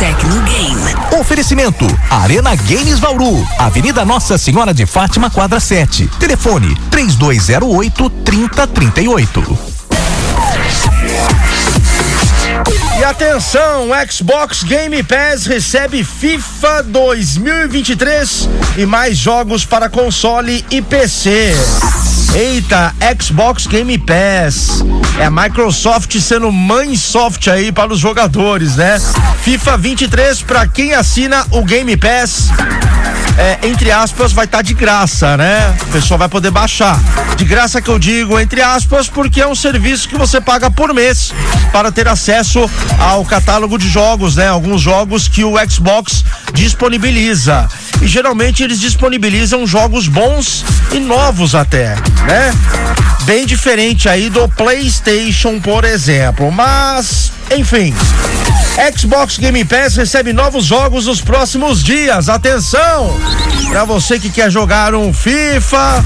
Tecnogame. Oferecimento: Arena Games Vauru, Avenida Nossa Senhora de Fátima, quadra 7. Telefone: 3208 3038. E atenção, Xbox Game Pass recebe FIFA 2023 e mais jogos para console e PC. Eita, Xbox Game Pass. É a Microsoft sendo mãe soft aí para os jogadores, né? FIFA 23 para quem assina o Game Pass. É, entre aspas, vai estar tá de graça, né? O pessoal vai poder baixar. De graça que eu digo, entre aspas, porque é um serviço que você paga por mês para ter acesso ao catálogo de jogos, né? Alguns jogos que o Xbox disponibiliza. E geralmente eles disponibilizam jogos bons e novos até, né? Bem diferente aí do PlayStation, por exemplo. Mas, enfim. Xbox Game Pass recebe novos jogos nos próximos dias. Atenção! Para você que quer jogar um FIFA,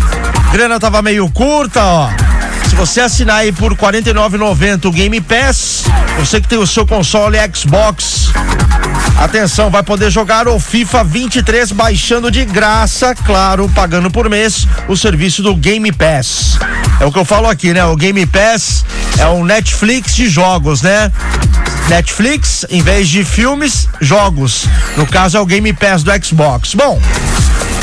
grana tava meio curta, ó. Se você assinar aí por R$ 49,90 o Game Pass, você que tem o seu console Xbox, atenção, vai poder jogar o FIFA 23 baixando de graça, claro, pagando por mês o serviço do Game Pass. É o que eu falo aqui, né? O Game Pass é o Netflix de jogos, né? Netflix, em vez de filmes, jogos. No caso é o Game Pass do Xbox. Bom,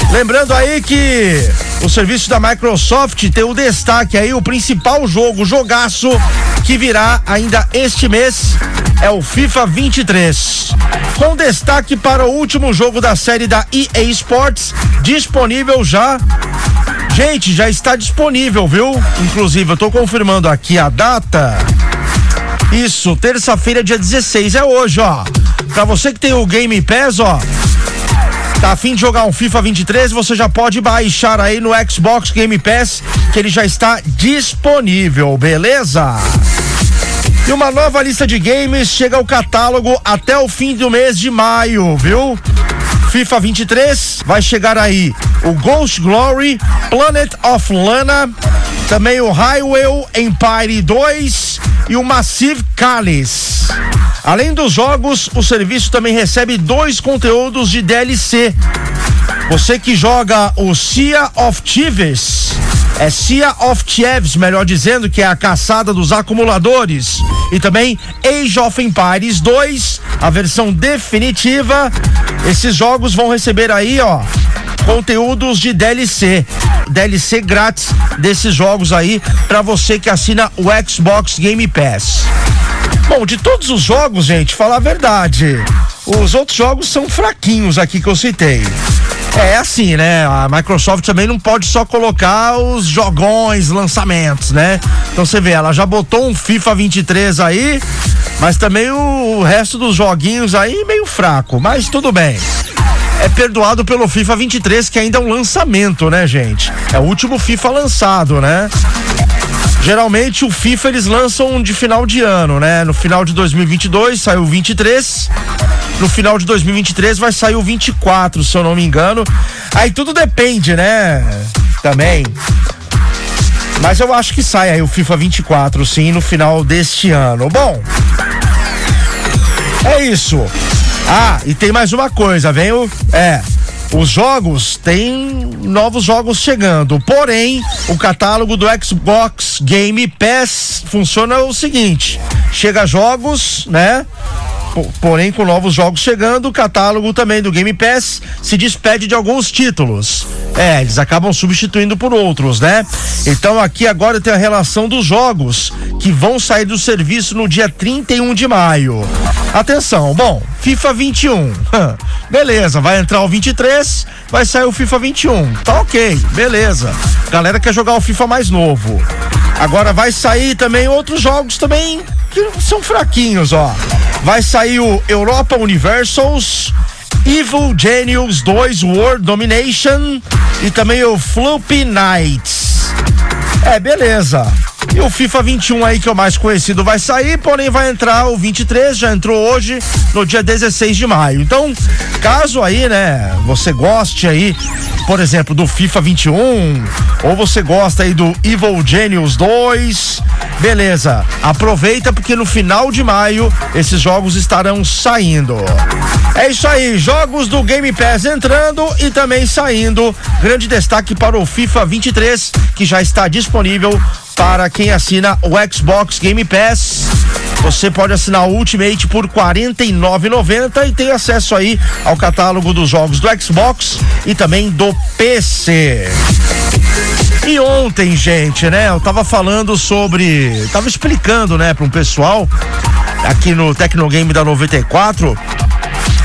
lembrando aí que o serviço da Microsoft tem o destaque aí, o principal jogo, jogaço, que virá ainda este mês, é o FIFA 23. Com destaque para o último jogo da série da EA Sports, disponível já Gente, já está disponível, viu? Inclusive, eu tô confirmando aqui a data. Isso, terça-feira, dia 16, é hoje, ó. Pra você que tem o Game Pass, ó. Tá afim de jogar um FIFA 23? Você já pode baixar aí no Xbox Game Pass, que ele já está disponível, beleza? E uma nova lista de games chega ao catálogo até o fim do mês de maio, viu? FIFA 23 vai chegar aí o Ghost Glory, Planet of Lana, também o Highway Empire 2 e o Massive Callis. Além dos jogos, o serviço também recebe dois conteúdos de DLC. Você que joga o Sea of Thieves, é Sea of Thieves, melhor dizendo, que é a caçada dos acumuladores. E também Age of Empires 2, a versão definitiva. Esses jogos vão receber aí, ó, conteúdos de DLC. DLC grátis desses jogos aí para você que assina o Xbox Game Pass. Bom, de todos os jogos, gente, falar a verdade, os outros jogos são fraquinhos aqui que eu citei. É assim, né? A Microsoft também não pode só colocar os jogões, lançamentos, né? Então você vê, ela já botou um FIFA 23 aí, mas também o resto dos joguinhos aí meio fraco, mas tudo bem é perdoado pelo FIFA 23, que ainda é um lançamento, né, gente? É o último FIFA lançado, né? Geralmente o FIFA eles lançam de final de ano, né? No final de 2022 saiu o 23. No final de 2023 vai sair o 24, se eu não me engano. Aí tudo depende, né? Também. Mas eu acho que sai aí o FIFA 24, sim, no final deste ano. Bom, é isso. Ah, e tem mais uma coisa, vem o. É. Os jogos tem novos jogos chegando. Porém, o catálogo do Xbox Game Pass funciona o seguinte: chega jogos, né? Porém, com novos jogos chegando, o catálogo também do Game Pass se despede de alguns títulos. É, eles acabam substituindo por outros, né? Então aqui agora tem a relação dos jogos que vão sair do serviço no dia 31 de maio. Atenção, bom, FIFA 21. beleza, vai entrar o 23, vai sair o FIFA 21. Tá ok, beleza. Galera quer jogar o FIFA mais novo. Agora vai sair também outros jogos também que são fraquinhos, ó. Vai sair o Europa Universals, Evil Genius 2 World Domination e também o Floppy Nights. É, beleza. E o FIFA 21 aí, que é o mais conhecido, vai sair, porém vai entrar o 23, já entrou hoje, no dia 16 de maio. Então, caso aí, né, você goste aí, por exemplo, do FIFA 21, ou você gosta aí do Evil Genius 2, beleza, aproveita porque no final de maio esses jogos estarão saindo. É isso aí, jogos do Game Pass entrando e também saindo. Grande destaque para o FIFA 23, que já está disponível para quem assina o Xbox Game Pass. Você pode assinar o Ultimate por R$ 49,90 e tem acesso aí ao catálogo dos jogos do Xbox e também do PC. E ontem, gente, né, eu tava falando sobre, tava explicando, né, para um pessoal aqui no Tecnogame da 94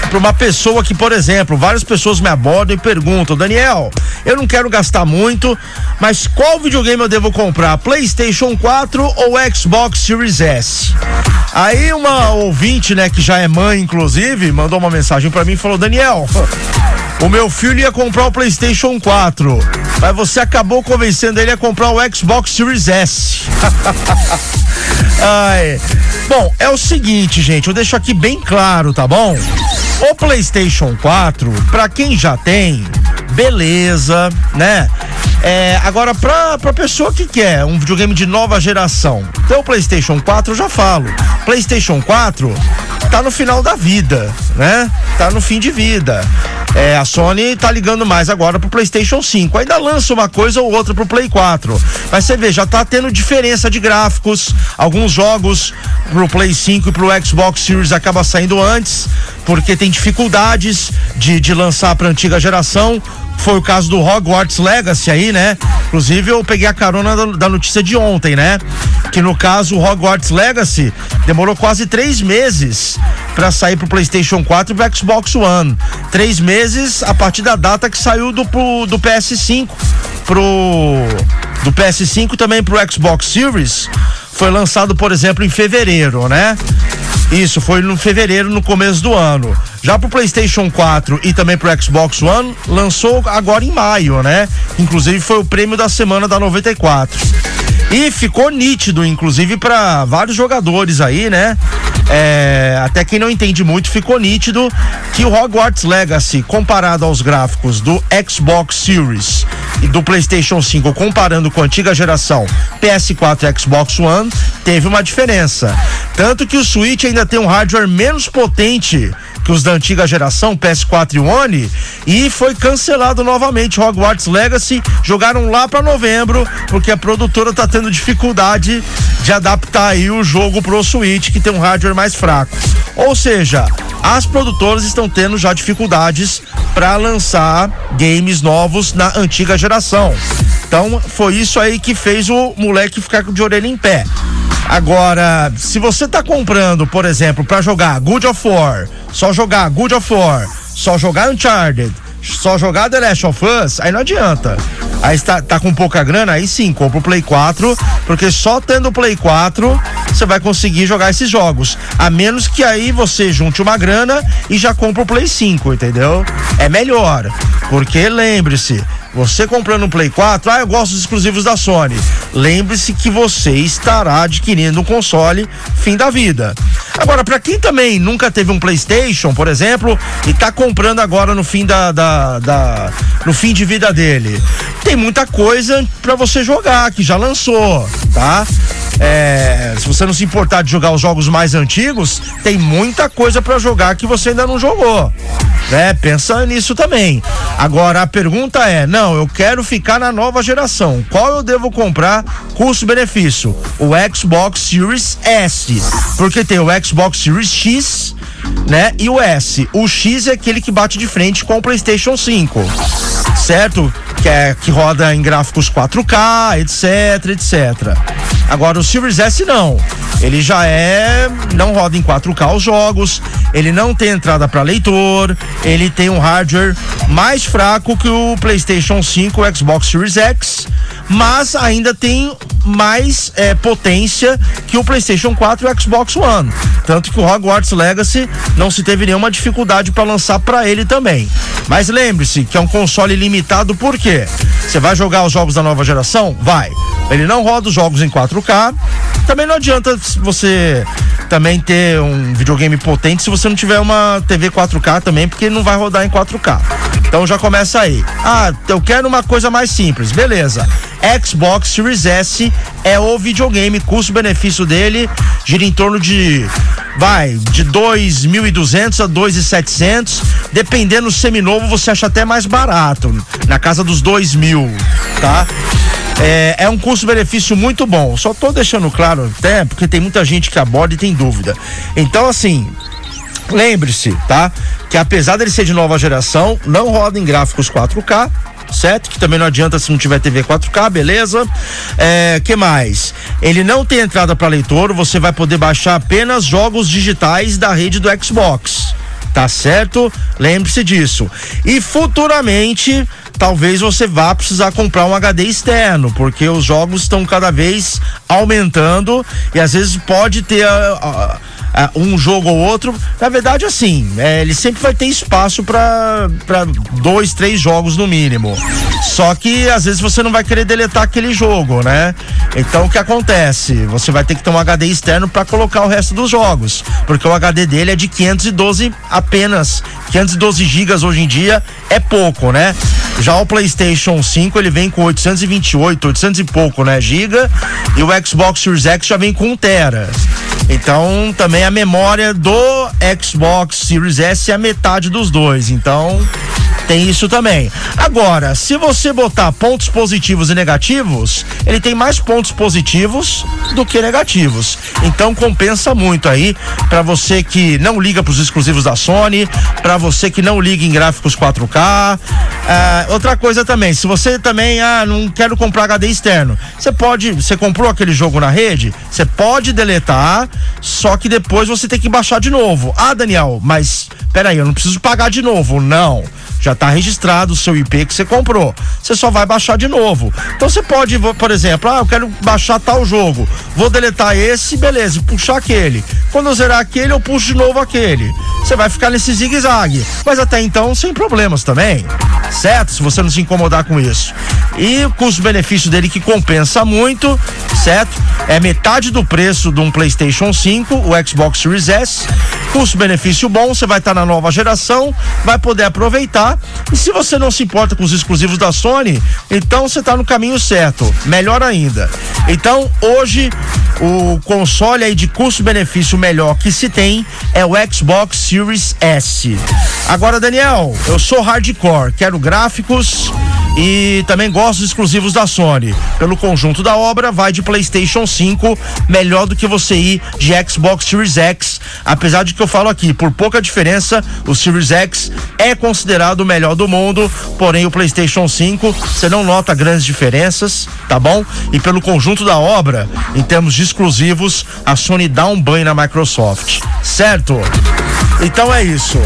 para uma pessoa que, por exemplo, várias pessoas me abordam e perguntam: Daniel, eu não quero gastar muito, mas qual videogame eu devo comprar? PlayStation 4 ou Xbox Series S? Aí uma ouvinte, né, que já é mãe, inclusive, mandou uma mensagem para mim e falou: Daniel, o meu filho ia comprar o PlayStation 4, mas você acabou convencendo ele a comprar o Xbox Series S. Ai. Bom, é o seguinte, gente, eu deixo aqui bem claro, tá bom? O PlayStation 4, para quem já tem, beleza, né? É, agora, pra, pra pessoa que quer um videogame de nova geração, ter o PlayStation 4, eu já falo. PlayStation 4 tá no final da vida, né? Tá no fim de vida. É, a Sony tá ligando mais agora pro PlayStation 5. Ainda lança uma coisa ou outra pro Play 4. Mas você vê, já tá tendo diferença de gráficos. Alguns jogos pro Play 5 e pro Xbox Series acaba saindo antes, porque tem dificuldades de, de lançar pra antiga geração foi o caso do Hogwarts Legacy aí, né? Inclusive eu peguei a carona da, da notícia de ontem, né? Que no caso o Hogwarts Legacy demorou quase três meses para sair pro PlayStation 4 e pro Xbox One. Três meses a partir da data que saiu do, pro, do PS5 pro do PS5 também pro Xbox Series foi lançado, por exemplo, em fevereiro, né? Isso, foi no fevereiro, no começo do ano. Já pro PlayStation 4 e também pro Xbox One, lançou agora em maio, né? Inclusive foi o prêmio da semana da 94. E ficou nítido, inclusive, para vários jogadores aí, né? É, até quem não entende muito, ficou nítido que o Hogwarts Legacy, comparado aos gráficos do Xbox Series e do PlayStation 5, comparando com a antiga geração PS4 e Xbox One, teve uma diferença. Tanto que o Switch ainda tem um hardware menos potente que os da antiga geração, PS4 e One, e foi cancelado novamente Hogwarts Legacy. Jogaram lá para novembro, porque a produtora tá tendo dificuldade de adaptar aí o jogo pro Switch, que tem um hardware mais fraco. Ou seja, as produtoras estão tendo já dificuldades para lançar games novos na antiga geração. Então foi isso aí que fez o moleque ficar de orelha em pé. Agora, se você tá comprando, por exemplo, para jogar Good of War, só jogar Good of War, só jogar Uncharted, só jogar The Last of Us, aí não adianta. Aí está tá com pouca grana, aí sim, compra o Play 4, porque só tendo o Play 4 você vai conseguir jogar esses jogos. A menos que aí você junte uma grana e já compra o Play 5, entendeu? É melhor. Porque lembre-se, você comprando um Play 4, ah, eu gosto dos exclusivos da Sony. Lembre-se que você estará adquirindo um console fim da vida. Agora, para quem também nunca teve um PlayStation, por exemplo, e tá comprando agora no fim da, da, da no fim de vida dele, tem muita coisa para você jogar que já lançou, tá? É, se você não se importar de jogar os jogos mais antigos, tem muita coisa para jogar que você ainda não jogou. Né? Pensa nisso também. Agora a pergunta é: não, eu quero ficar na nova geração. Qual eu devo comprar custo-benefício? O Xbox Series S. Porque tem o Xbox Series X, né? E o S. O X é aquele que bate de frente com o PlayStation 5. Certo? Que, é, que roda em gráficos 4K, etc, etc. Agora o Series S não. Ele já é. Não roda em 4K os jogos, ele não tem entrada para leitor, ele tem um hardware mais fraco que o PlayStation 5 o Xbox Series X, mas ainda tem mais é, potência que o PlayStation 4 e o Xbox One. Tanto que o Hogwarts Legacy não se teve nenhuma dificuldade para lançar para ele também. Mas lembre-se que é um console limitado, por quê? Você vai jogar os jogos da nova geração? Vai. Ele não roda os jogos em 4 4K. Também não adianta você também ter um videogame potente se você não tiver uma TV 4K também, porque não vai rodar em 4K. Então já começa aí. Ah, eu quero uma coisa mais simples. Beleza. Xbox Series S é o videogame, custo-benefício dele gira em torno de vai de 2.200 a 2.700, dependendo do seminovo você acha até mais barato, na casa dos 2.000, tá? É, é, um custo-benefício muito bom. Só tô deixando claro até porque tem muita gente que aborda e tem dúvida. Então, assim, lembre-se, tá? Que apesar dele ser de nova geração, não roda em gráficos 4K, certo? Que também não adianta se não tiver TV 4K, beleza? É, que mais? Ele não tem entrada para leitor, você vai poder baixar apenas jogos digitais da rede do Xbox. Tá certo? Lembre-se disso. E futuramente talvez você vá precisar comprar um HD externo, porque os jogos estão cada vez aumentando e às vezes pode ter a, a, um jogo ou outro. Na verdade, assim, é, ele sempre vai ter espaço para dois, três jogos no mínimo. Só que às vezes você não vai querer deletar aquele jogo, né? Então o que acontece? Você vai ter que ter um HD externo para colocar o resto dos jogos, porque o HD dele é de 512 apenas. 512 gigas hoje em dia é pouco, né? Já o PlayStation 5 ele vem com 828, 800 e pouco, né, giga, e o Xbox Series X já vem com 1 tera. Então, também a memória do Xbox Series S é a metade dos dois. Então, tem isso também. Agora, se você botar pontos positivos e negativos, ele tem mais pontos positivos do que negativos. Então compensa muito aí para você que não liga para os exclusivos da Sony, para você que não liga em gráficos 4K. Ah, outra coisa também, se você também ah não quero comprar HD externo, você pode, você comprou aquele jogo na rede, você pode deletar, só que depois você tem que baixar de novo. Ah, Daniel, mas peraí, eu não preciso pagar de novo. Não já está registrado o seu IP que você comprou. Você só vai baixar de novo. Então você pode, por exemplo, ah, eu quero baixar tal jogo. Vou deletar esse, beleza, puxar aquele. Quando eu zerar aquele, eu puxo de novo aquele. Você vai ficar nesse zigue-zague. Mas até então, sem problemas também. Certo? Se você não se incomodar com isso. E custo-benefício dele que compensa muito, certo? É metade do preço de um PlayStation 5, o Xbox Series S. Custo-benefício bom, você vai estar tá na nova geração, vai poder aproveitar e se você não se importa com os exclusivos da Sony, então você está no caminho certo. Melhor ainda. Então, hoje, o console aí de custo-benefício melhor que se tem é o Xbox Series S. Agora, Daniel, eu sou hardcore, quero gráficos e também gosto dos exclusivos da Sony. Pelo conjunto da obra, vai de PlayStation 5, melhor do que você ir de Xbox Series X. Apesar de que eu falo aqui, por pouca diferença, o Series X é considerado o melhor do mundo, porém o PlayStation 5, você não nota grandes diferenças, tá bom? E pelo conjunto da obra, em termos de exclusivos, a Sony dá um banho na Microsoft, certo? Então é isso.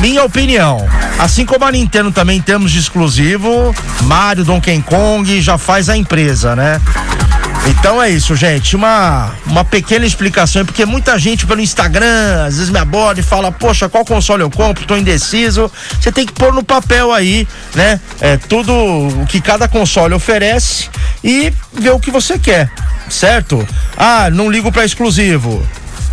Minha opinião. Assim como a Nintendo também em termos de exclusivo, Mario, Donkey Kong já faz a empresa, né? Então é isso, gente. Uma, uma pequena explicação, porque muita gente pelo Instagram às vezes me aborda e fala: Poxa, qual console eu compro? Tô indeciso. Você tem que pôr no papel aí, né? É, tudo o que cada console oferece e ver o que você quer, certo? Ah, não ligo para exclusivo.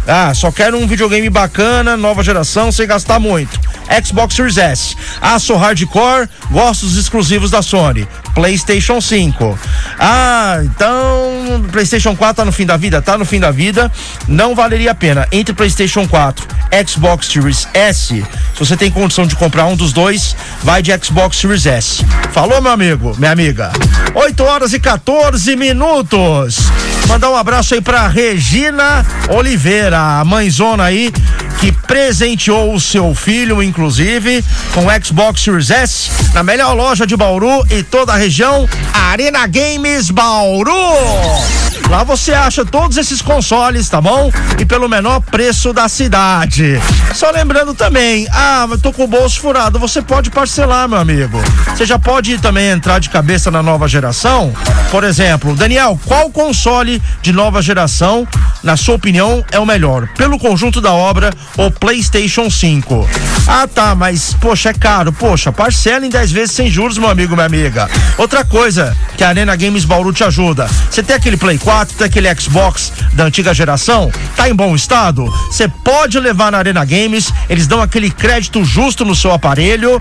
Ah, só quero um videogame bacana, nova geração, sem gastar muito. Xbox Series S. Ah, sou hardcore, gosto dos exclusivos da Sony. PlayStation 5. Ah, então PlayStation 4 tá no fim da vida? Tá no fim da vida. Não valeria a pena. Entre PlayStation 4 Xbox Series S, se você tem condição de comprar um dos dois, vai de Xbox Series S. Falou, meu amigo, minha amiga? 8 horas e 14 minutos. Mandar um abraço aí pra Regina Oliveira, a mãezona aí, que presenteou o seu filho, inclusive, com Xbox Series S, na melhor loja de Bauru e toda a região, Arena Games Bauru. Lá você acha todos esses consoles, tá bom? E pelo menor preço da cidade. Só lembrando também, ah, eu tô com o bolso furado, você pode parcelar, meu amigo. Você já pode também entrar de cabeça na nova geração. Por exemplo, Daniel, qual console de nova geração na sua opinião, é o melhor? Pelo conjunto da obra ou PlayStation 5? Ah, tá, mas poxa, é caro. Poxa, parcela em 10 vezes sem juros, meu amigo, minha amiga. Outra coisa que a Arena Games Bauru te ajuda. Você tem aquele Play 4, tem aquele Xbox da antiga geração, tá em bom estado? Você pode levar na Arena Games, eles dão aquele crédito justo no seu aparelho,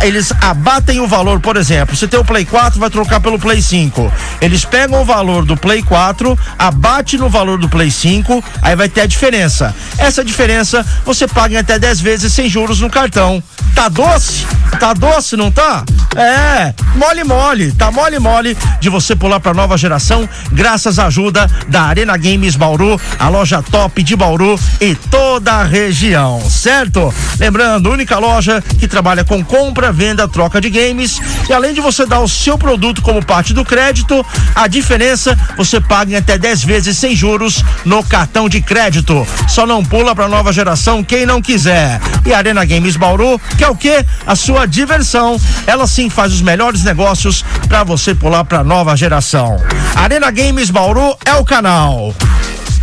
eles abatem o valor, por exemplo, você tem o Play 4, vai trocar pelo Play 5. Eles pegam o valor do Play 4, abate no valor do Play 5, aí vai ter a diferença. Essa diferença você paga em até 10 vezes sem juros no cartão. Tá doce? Tá doce, não tá? É, mole mole, tá mole mole de você pular pra nova geração, graças à ajuda da Arena Games Bauru, a loja top de Bauru e toda a região, certo? Lembrando, única loja que trabalha com compra, venda, troca de games e além de você dar o seu produto como parte do crédito, a diferença você paga em até 10 vezes sem juros no cartão de crédito. Só não pula pra nova geração quem não quiser. E Arena Games Bauru, que é o que? A sua diversão. Ela sim faz os melhores negócios para você pular para nova geração. Arena Games Bauru é o canal.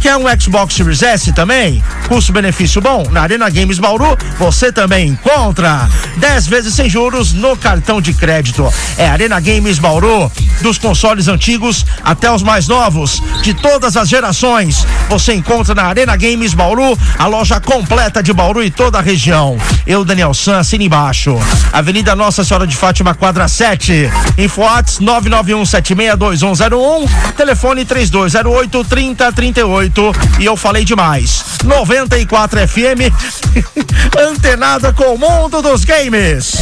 Quer um Xbox Series S também? Custo-benefício bom? Na Arena Games Bauru você também encontra 10 vezes sem juros no cartão de crédito. É Arena Games Bauru, dos consoles antigos até os mais novos, de todas as gerações. Você encontra na Arena Games Bauru, a loja completa de Bauru e toda a região. Eu, Daniel San, assina embaixo. Avenida Nossa Senhora de Fátima, quadra 7. Infoates 991762101, telefone 3208 3038 e eu falei demais. 94 FM, antenada com o mundo dos games.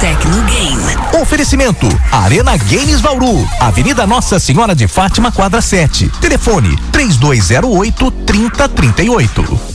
Tecnogame. Oferecimento: Arena Games Bauru, Avenida Nossa Senhora de Fátima, quadra 7. Telefone: 3208 3038.